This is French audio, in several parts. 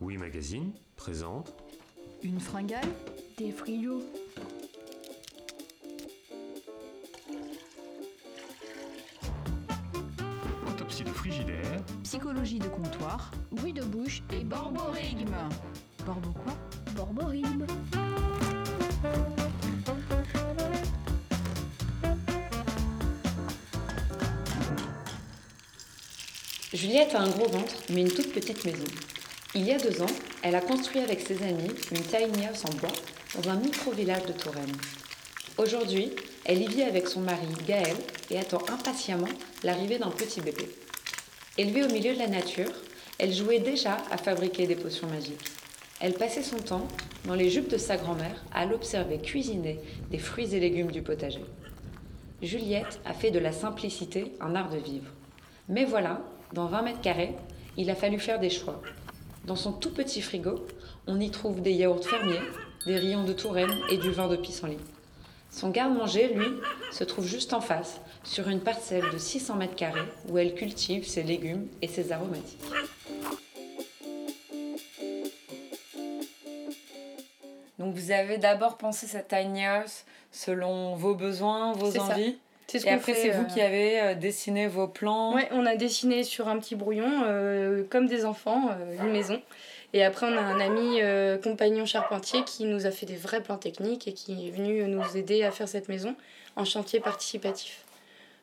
Oui Magazine présente Une fringale Des frigos Autopsie de frigidaire. Psychologie de comptoir. Bruit de bouche et borborigme Borbo quoi? Borborigme Juliette a un gros ventre, mais une toute petite maison. Il y a deux ans, elle a construit avec ses amis une tiny house en bois dans un micro-village de Touraine. Aujourd'hui, elle y vit avec son mari Gaël et attend impatiemment l'arrivée d'un petit bébé. Élevée au milieu de la nature, elle jouait déjà à fabriquer des potions magiques. Elle passait son temps dans les jupes de sa grand-mère à l'observer cuisiner des fruits et légumes du potager. Juliette a fait de la simplicité un art de vivre. Mais voilà, dans 20 mètres carrés, il a fallu faire des choix. Dans son tout petit frigo, on y trouve des yaourts fermiers, des rayons de Touraine et du vin de pissenlit. Son garde-manger, lui, se trouve juste en face, sur une parcelle de 600 mètres carrés où elle cultive ses légumes et ses aromatiques. Donc vous avez d'abord pensé cette tiny house selon vos besoins, vos ça. C'est ce Et après, c'est vous euh, qui avez euh, dessiné vos plans. Ouais, on a dessiné sur un petit brouillon, euh, comme des enfants, une maison. Et après, on a un ami euh, compagnon charpentier qui nous a fait des vrais plans techniques et qui est venu nous aider à faire cette maison en chantier participatif.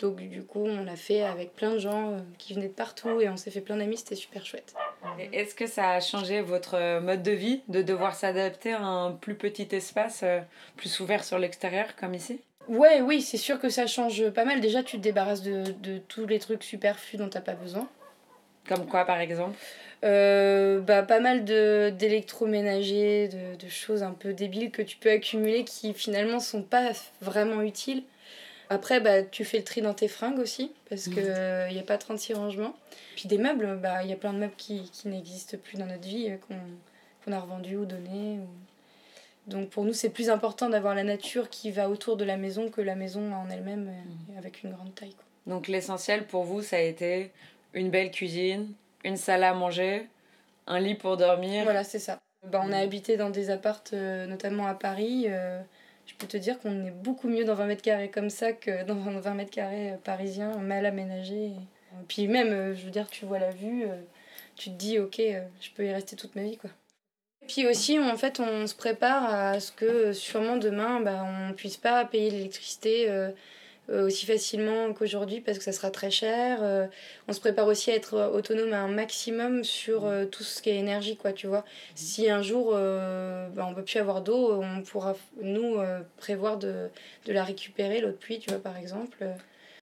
Donc, du coup, on l'a fait avec plein de gens euh, qui venaient de partout et on s'est fait plein d'amis, c'était super chouette. Est-ce que ça a changé votre euh, mode de vie de devoir s'adapter à un plus petit espace, euh, plus ouvert sur l'extérieur, comme ici? Ouais, oui, c'est sûr que ça change pas mal. Déjà, tu te débarrasses de, de tous les trucs superflus dont t'as pas besoin. Comme quoi, par exemple? Euh, bah, pas mal de d'électroménagers, de, de choses un peu débiles que tu peux accumuler qui finalement sont pas vraiment utiles. Après, bah, tu fais le tri dans tes fringues aussi, parce qu'il n'y a pas 36 rangements. Puis des meubles, bah, il y a plein de meubles qui, qui n'existent plus dans notre vie, euh, qu'on qu'on a revendus ou donnés. ou- Donc pour nous, c'est plus important d'avoir la nature qui va autour de la maison que la maison en elle-même, euh, avec une grande taille. quoi. Donc l'essentiel pour vous, ça a été une belle cuisine, une salle à manger, un lit pour dormir. Voilà, c'est ça. Bah, on a Mm. habité dans des appartes, euh, notamment à Paris. Je peux te dire qu'on est beaucoup mieux dans 20 mètres carrés comme ça que dans 20 mètres carrés euh, parisiens, mal aménagés. Puis même, euh, je veux dire, tu vois la vue, euh, tu te dis, ok, je peux y rester toute ma vie, quoi. Et puis aussi, en fait, on se prépare à ce que sûrement demain, bah, on puisse pas payer l'électricité aussi facilement qu'aujourd'hui parce que ça sera très cher. Euh, on se prépare aussi à être autonome à un maximum sur euh, tout ce qui est énergie, quoi, tu vois. Si un jour euh, bah, on peut plus avoir d'eau, on pourra, nous, euh, prévoir de, de la récupérer, l'eau de pluie, tu vois, par exemple.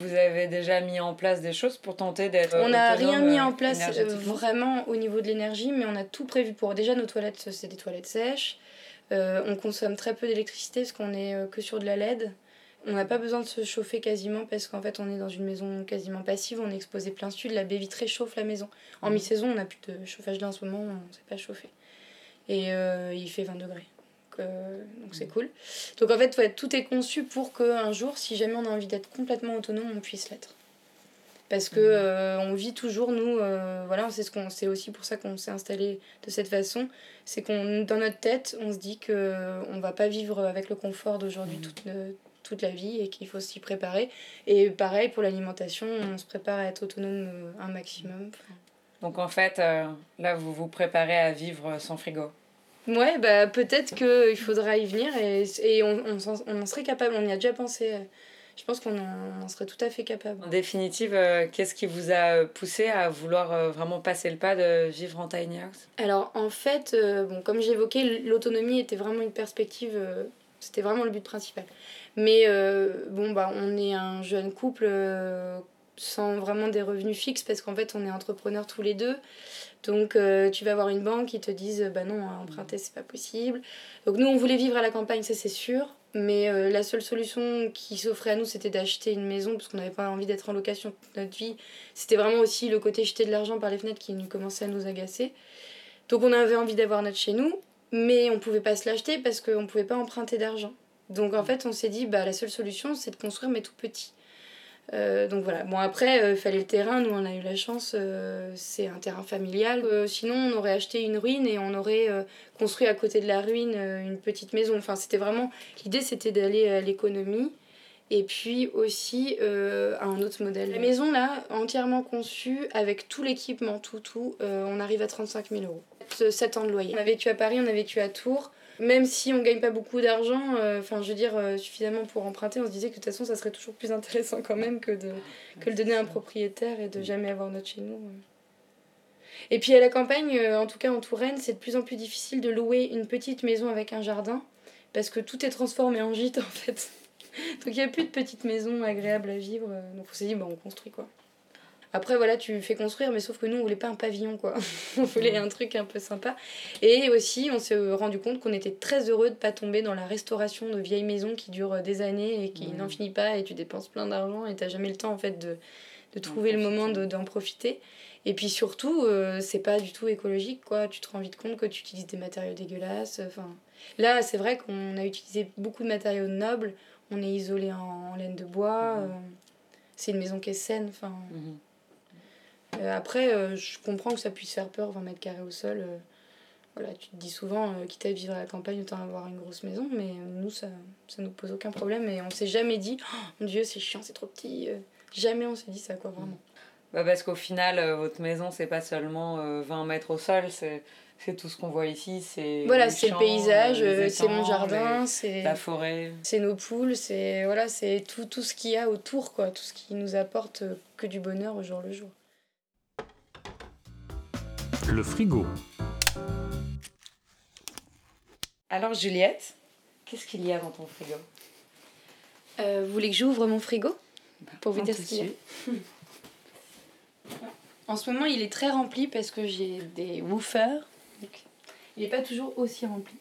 Vous avez déjà mis en place des choses pour tenter d'être. on n'a rien mis euh, en place euh, vraiment au niveau de l'énergie, mais on a tout prévu pour. Déjà, nos toilettes, c'est des toilettes sèches. Euh, on consomme très peu d'électricité parce qu'on est euh, que sur de la LED. On n'a pas besoin de se chauffer quasiment parce qu'en fait, on est dans une maison quasiment passive. On est exposé plein sud. La baie vitrée chauffe la maison. En Mhm. mi-saison, on n'a plus de chauffage là en ce moment. On ne sait pas chauffer. Et euh, il fait 20 degrés. Donc, euh, c'est cool. Donc en fait, ouais, tout est conçu pour qu'un jour, si jamais on a envie d'être complètement autonome, on puisse l'être. Parce que Mhm. euh, on vit toujours, nous, voilà, c'est ce qu'on c'est aussi pour ça qu'on s'est installé de cette façon. C'est qu'on, dans notre tête, on se dit que on va pas vivre avec le confort d'aujourd'hui toute, toute la vie et qu'il faut s'y préparer. Et pareil pour l'alimentation, on se prépare à être autonome euh, un maximum. Donc en fait, euh, là, vous vous préparez à vivre sans frigo. Ouais, bah peut-être qu'il faudra y venir et, et on, on, en serait capable, on y a déjà pensé. Je pense qu'on en, serait tout à fait capable. En définitive, euh, qu'est-ce qui vous a euh, poussé à vouloir euh, vraiment passer le pas de vivre en tiny house? Alors en fait, euh, bon, comme j'évoquais, l'autonomie était vraiment une perspective, euh, c'était vraiment le but principal. Mais euh, bon, bah, on est un jeune couple euh, sans vraiment des revenus fixes parce qu'en fait on est entrepreneurs tous les deux. Donc euh, tu vas avoir une banque qui te dise bah non, emprunter c'est pas possible. Donc nous on voulait vivre à la campagne, ça c'est sûr. Mais la seule solution qui s'offrait à nous c'était d'acheter une maison parce qu'on n'avait pas envie d'être en location toute notre vie. C'était vraiment aussi le côté jeter de l'argent par les fenêtres qui nous commençait à nous agacer. Donc on avait envie d'avoir notre chez nous, mais on pouvait pas se l'acheter parce qu'on pouvait pas emprunter d'argent. Donc en fait on s'est dit bah la seule solution c'est de construire mais tout petit. Euh, donc voilà. Bon, après, il fallait le terrain. Nous, on a eu la chance. c'est un terrain familial. sinon, on aurait acheté une ruine et on aurait construit à côté de la ruine une petite maison. Enfin, c'était vraiment. L'idée, c'était d'aller à l'économie et puis aussi euh, un autre modèle. La maison là, entièrement conçue avec tout l'équipement, tout, tout, euh, on arrive à 35 000 euros. 7 ans de loyer. On a vécu à Paris, on a vécu à Tours. Même si on gagne pas beaucoup d'argent, euh, enfin je veux dire suffisamment pour emprunter, on se disait que de toute façon ça serait toujours plus intéressant quand même que de que le donner à un propriétaire et de jamais avoir notre chez nous. Et puis à la campagne, en tout cas en Touraine, c'est de plus en plus difficile de louer une petite maison avec un jardin parce que tout est transformé en gîte en fait. Donc il n'y a plus de petites maisons agréables à vivre. Donc on s'est dit, bah, on construit quoi. Après, voilà, tu fais construire, mais sauf que nous, on voulait pas un pavillon, quoi. on voulait un truc un peu sympa. Et aussi, on s'est rendu compte qu'on était très heureux de pas tomber dans la restauration de vieilles maisons qui durent des années et qui n'en finit pas et tu dépenses plein d'argent et t'as jamais le temps, en fait, de, de trouver le moment d'en profiter. Et puis surtout, euh, c'est pas du tout écologique, quoi. Tu te rends vite compte que tu utilises des matériaux dégueulasses. Enfin, là, c'est vrai qu'on a utilisé beaucoup de matériaux nobles on est isolé en, laine de bois. Mhm. Euh, c'est une maison qui est saine. Enfin, mhm. Euh, après, euh, je comprends que ça puisse faire peur, 20 mètres carrés au sol. voilà, tu te dis souvent, quitte à vivre à la campagne, autant avoir une grosse maison. Mais nous, ça ça nous pose aucun problème. Et on s'est jamais dit, oh, mon Dieu, c'est chiant, c'est trop petit. jamais on s'est dit ça, quoi, vraiment. Bah parce qu'au final, votre maison, c'est pas seulement 20 mètres au sol, c'est c'est tout ce qu'on voit ici. C'est voilà, c'est le paysage, euh, c'est mon jardin, c'est la forêt, c'est nos poules, c'est voilà, c'est tout, tout ce qu'il y a autour, quoi, tout ce qui nous apporte euh, que du bonheur au jour le jour. Le frigo. Alors Juliette, qu'est-ce qu'il y a dans ton frigo? Euh, Vous voulez que j'ouvre mon frigo? Bah, pour vous dire ce qu'il y a En ce moment, il est très rempli parce que j'ai des woofers il n'est pas toujours aussi rempli.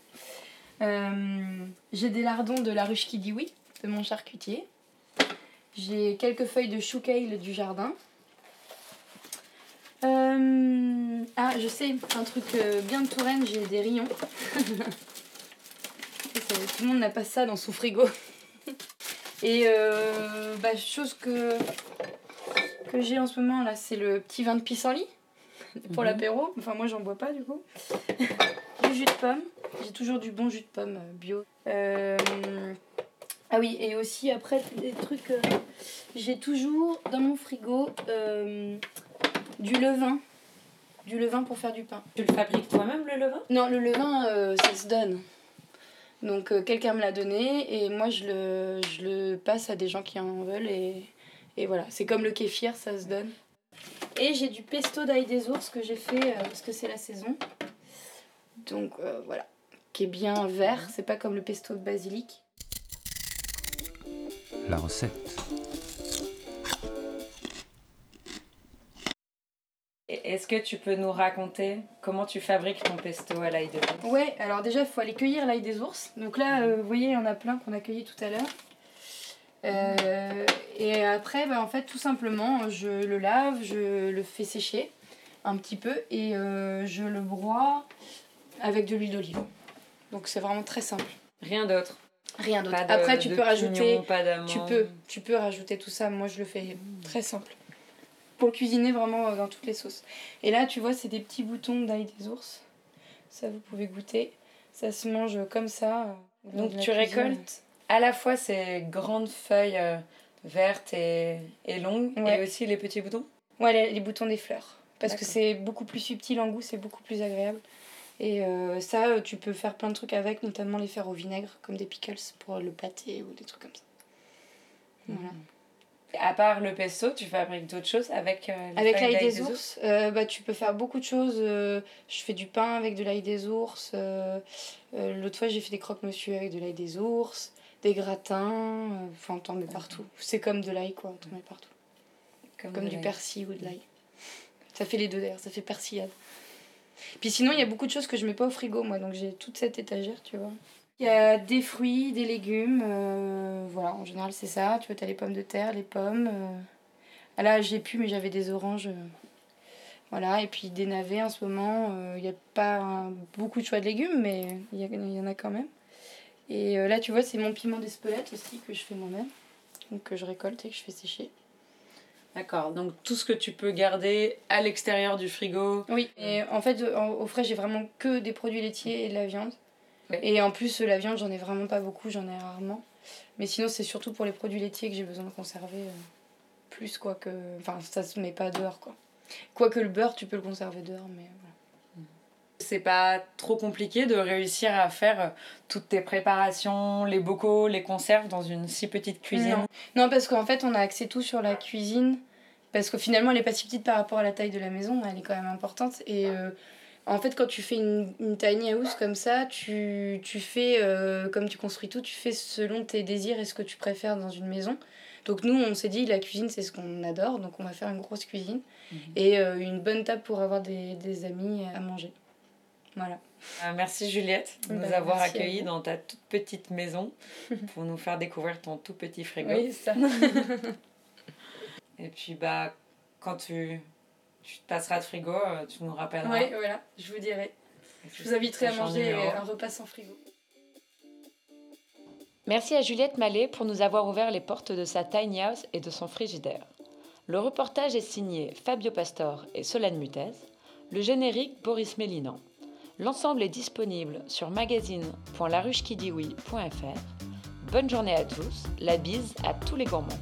Euh, j'ai des lardons de la ruche qui dit oui, de mon charcutier. J'ai quelques feuilles de chou du jardin. Euh, ah, je sais, un truc euh, bien de Touraine, j'ai des rayons. tout le monde n'a pas ça dans son frigo. Et bah, chose que, que j'ai en ce moment là, c'est le petit vin de pissenlit pour mhm. l'apéro. Enfin, moi, j'en bois pas du coup. du jus de pomme. J'ai toujours du bon jus de pomme euh, bio. Euh, ah oui, et aussi après, des trucs. Euh, j'ai toujours dans mon frigo du levain. Du levain pour faire du pain. Tu le fabriques toi-même le levain? Non, le levain, ça se donne. Donc quelqu'un me l'a donné et moi je le, je le passe à des gens qui en veulent et, et voilà. C'est comme le kéfir, ça se donne. Et j'ai du pesto d'ail des ours que j'ai fait euh, parce que c'est la saison. Donc euh, voilà, qui est bien vert, c'est pas comme le pesto de basilic. La recette. Est-ce que tu peux nous raconter comment tu fabriques ton pesto à l'ail des ours Ouais, alors déjà il faut aller cueillir l'ail des ours. Donc là, euh, vous voyez, il y en a plein qu'on a cueilli tout à l'heure. Euh, et après, bah, en fait, tout simplement, je le lave, je le fais sécher un petit peu et euh, je le broie avec de l'huile d'olive. Donc c'est vraiment très simple. Rien d'autre? Rien d'autre. Après, tu peux rajouter. tu peux, tu peux rajouter tout ça. Moi, je le fais très simple. Pour cuisiner vraiment euh, dans toutes les sauces. Et là, tu vois, c'est des petits boutons d'ail des ours. Ça, vous pouvez goûter. Ça se mange comme ça. Donc, tu récoltes à la fois ces grandes feuilles euh, vertes et, et longues et aussi les petits boutons? Ouais, les, boutons des fleurs. Parce que c'est beaucoup plus subtil en goût, c'est beaucoup plus agréable. Et euh, ça, euh, tu peux faire plein de trucs avec, notamment les faire au vinaigre, comme des pickles pour le pâté ou des trucs comme ça. Voilà. À part le pesto, tu fabriques d'autres choses avec Avec l'ail des, ours, bah, tu peux faire beaucoup de choses. je fais du pain avec de l'ail des ours. L'autre fois, j'ai fait des croque-monsieur avec de l'ail des ours des gratins, euh, enfin t'en mets partout. C'est comme de l'ail quoi, t'en mets partout. Comme, du persil ou de l'ail. Ça fait les deux d'ailleurs, ça fait persillade. Puis sinon, il y a beaucoup de choses que je mets pas au frigo moi, donc j'ai toute cette étagère, tu vois. Il y a des fruits, des légumes, euh, voilà, en général c'est ça. Tu vois, t'as les pommes de terre, les pommes. Euh. Ah là, j'ai pu, mais j'avais des oranges. Voilà, et puis des navets en ce moment. Il n'y a pas beaucoup de choix de légumes, mais il y, en a quand même. Et euh, là, tu vois, c'est mon piment d'Espelette aussi que je fais moi-même. Donc que je récolte et que je fais sécher. D'accord, donc tout ce que tu peux garder à l'extérieur du frigo. Oui, et en fait, au frais, j'ai vraiment que des produits laitiers et de la viande. Et en plus, la viande, j'en ai vraiment pas beaucoup, j'en ai rarement. Mais sinon, c'est surtout pour les produits laitiers que j'ai besoin de conserver euh, plus, quoi que. Enfin, ça se met pas dehors, quoi. Quoique le beurre, tu peux le conserver dehors, mais voilà. C'est pas trop compliqué de réussir à faire euh, toutes tes préparations, les bocaux, les conserves dans une si petite cuisine? Non. Non, parce qu'en fait, on a accès tout sur la cuisine. Parce que finalement, elle est pas si petite par rapport à la taille de la maison, elle est quand même importante. Et euh, en fait, quand tu fais une, une tiny house comme ça, tu, tu fais, euh, comme tu construis tout, tu fais selon tes désirs et ce que tu préfères dans une maison. Donc nous, on s'est dit, la cuisine, c'est ce qu'on adore, donc on va faire une grosse cuisine. Mhm. Et euh, une bonne table pour avoir des, des amis à manger. Voilà. Euh, merci Juliette de nous Bah, avoir accueillis dans ta toute petite maison pour nous faire découvrir ton tout petit frigo. Oui, ça. Et puis bah quand tu, tu te passeras de frigo, euh, tu nous rappelleras. oui, voilà, je vous dirai. Je vous inviterai à manger un repas sans frigo. Merci à Juliette Mallet pour nous avoir ouvert les portes de sa tiny house et de son frigidaire. Le reportage est signé Fabio Pastor et Solène Mutez. Le générique Boris Mélinan. L'ensemble est disponible sur magazine.laruchekidiwi.fr. Bonne journée à tous, la bise à tous les gourmands.